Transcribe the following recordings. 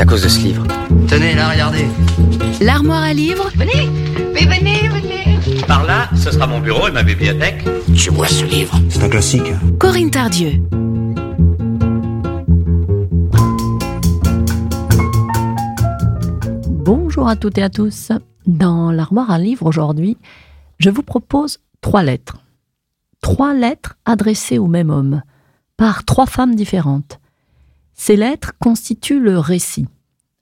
C'est à cause de ce livre. Tenez, là, regardez. L'armoire à livres Venez, mais venez, venez. Par là, ce sera mon bureau et ma bibliothèque. Tu vois ce livre? C'est un classique. Corinne Tardieu. Bonjour à toutes et à tous. Dans l'armoire à livres aujourd'hui, je vous propose trois lettres. Trois lettres adressées au même homme, par trois femmes différentes. Ces lettres constituent le récit.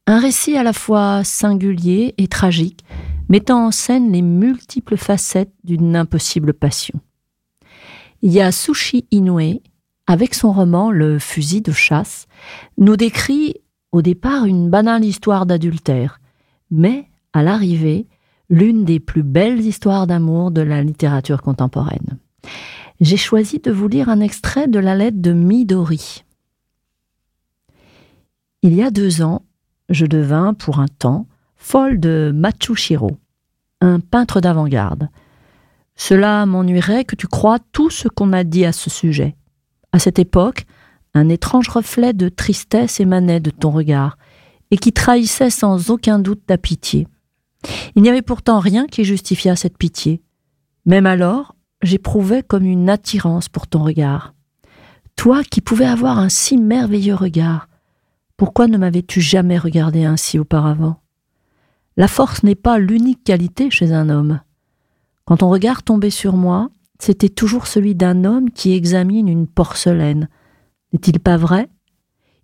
Un récit à la fois singulier et tragique, mettant en scène les multiples facettes d'une impossible passion. Il y a Sushi Inoue, avec son roman Le fusil de chasse, nous décrit au départ une banale histoire d'adultère, mais à l'arrivée, l'une des plus belles histoires d'amour de la littérature contemporaine. J'ai choisi de vous lire un extrait de la lettre de Midori. Il y a deux ans, je devins, pour un temps, folle de Matsushiro, un peintre d'avant-garde. Cela m'ennuierait que tu crois tout ce qu'on a dit à ce sujet. À cette époque, un étrange reflet de tristesse émanait de ton regard, et qui trahissait sans aucun doute ta pitié. Il n'y avait pourtant rien qui justifiât cette pitié. Même alors, j'éprouvais comme une attirance pour ton regard. Toi qui pouvais avoir un si merveilleux regard, pourquoi ne m'avais-tu jamais regardé ainsi auparavant? La force n'est pas l'unique qualité chez un homme. Quand ton regard tombait sur moi, c'était toujours celui d'un homme qui examine une porcelaine. N'est-il pas vrai?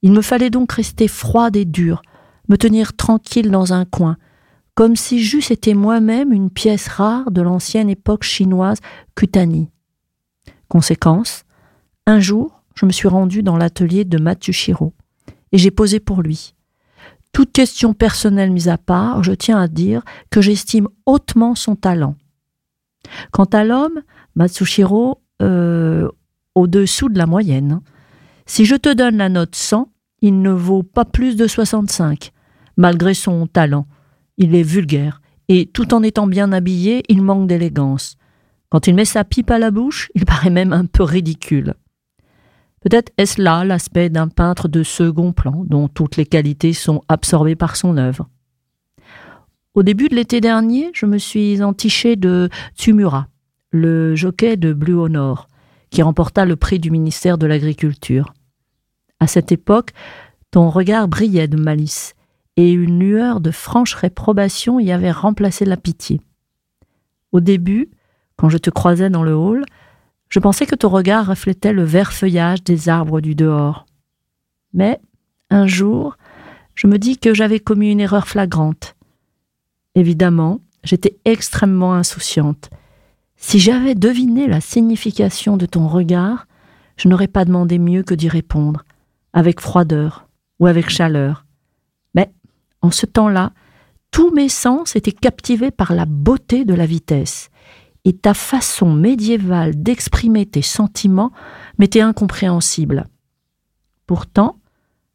Il me fallait donc rester froide et dure, me tenir tranquille dans un coin, comme si j'eusse été moi-même une pièce rare de l'ancienne époque chinoise Kutani. Conséquence, un jour, je me suis rendu dans l'atelier de Matsushiro et j'ai posé pour lui. Toute question personnelle mise à part, je tiens à dire que j'estime hautement son talent. Quant à l'homme, Matsushiro, euh, au-dessous de la moyenne. Si je te donne la note 100, il ne vaut pas plus de 65, malgré son talent. Il est vulgaire, et tout en étant bien habillé, il manque d'élégance. Quand il met sa pipe à la bouche, il paraît même un peu ridicule. Peut-être est-ce là l'aspect d'un peintre de second plan, dont toutes les qualités sont absorbées par son œuvre. Au début de l'été dernier, je me suis entiché de Tsumura, le jockey de Blue Honor, qui remporta le prix du ministère de l'Agriculture. À cette époque, ton regard brillait de malice, et une lueur de franche réprobation y avait remplacé la pitié. Au début, quand je te croisais dans le hall, je pensais que ton regard reflétait le vert feuillage des arbres du dehors. Mais, un jour, je me dis que j'avais commis une erreur flagrante. Évidemment, j'étais extrêmement insouciante. Si j'avais deviné la signification de ton regard, je n'aurais pas demandé mieux que d'y répondre, avec froideur ou avec chaleur. Mais, en ce temps-là, tous mes sens étaient captivés par la beauté de la vitesse, et ta façon médiévale d'exprimer tes sentiments m'était incompréhensible. Pourtant,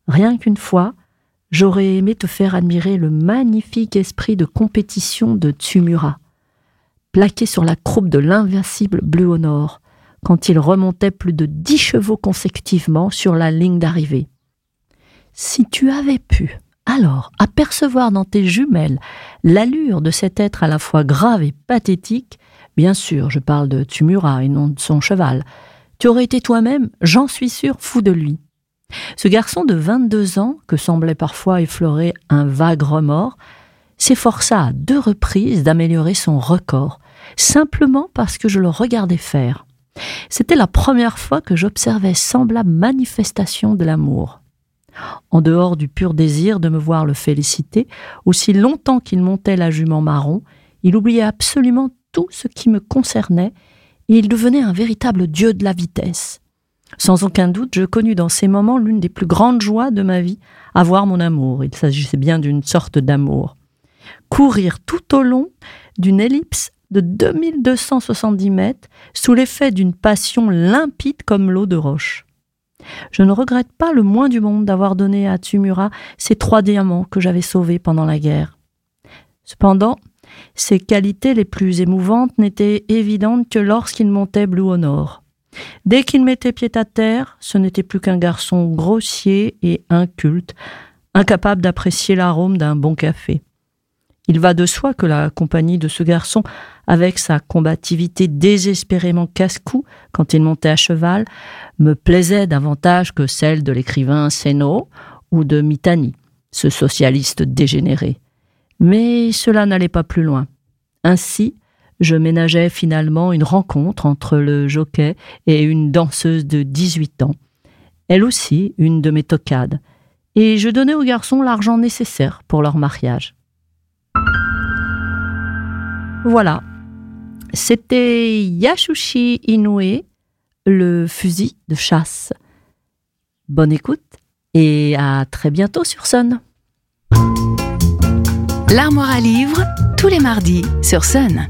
rien qu'une fois, j'aurais aimé te faire admirer le magnifique esprit de compétition de Tsumura, plaqué sur la croupe de l'invincible Bleu au Nord, quand il remontait plus de dix chevaux consécutivement sur la ligne d'arrivée. Si tu avais pu, alors, apercevoir dans tes jumelles l'allure de cet être à la fois grave et pathétique, Bien sûr, je parle de Tumura et non de son cheval. Tu aurais été toi-même, j'en suis sûr, fou de lui. Ce garçon de 22 ans, que semblait parfois effleurer un vague remords, s'efforça à deux reprises d'améliorer son record, simplement parce que je le regardais faire. C'était la première fois que j'observais semblable manifestation de l'amour. En dehors du pur désir de me voir le féliciter, aussi longtemps qu'il montait la jument marron, il oubliait absolument tout ce qui me concernait, et il devenait un véritable dieu de la vitesse. Sans aucun doute, je connus dans ces moments l'une des plus grandes joies de ma vie, avoir mon amour. Il s'agissait bien d'une sorte d'amour. Courir tout au long d'une ellipse de 2270 mètres sous l'effet d'une passion limpide comme l'eau de roche. Je ne regrette pas le moins du monde d'avoir donné à Tsumura ces trois diamants que j'avais sauvés pendant la guerre. Cependant, ses qualités les plus émouvantes n'étaient évidentes que lorsqu'il montait Blue au nord. Dès qu'il mettait pied à terre, ce n'était plus qu'un garçon grossier et inculte, incapable d'apprécier l'arôme d'un bon café. Il va de soi que la compagnie de ce garçon, avec sa combativité désespérément casse-cou quand il montait à cheval, me plaisait davantage que celle de l'écrivain Sénaud ou de Mitani, ce socialiste dégénéré. Mais cela n'allait pas plus loin. Ainsi, je ménageais finalement une rencontre entre le jockey et une danseuse de 18 ans, elle aussi une de mes tocades, et je donnais aux garçons l'argent nécessaire pour leur mariage. Voilà. C'était Yashushi Inoue, le fusil de chasse. Bonne écoute et à très bientôt sur Sun. L'armoire à livres, tous les mardis sur Sun.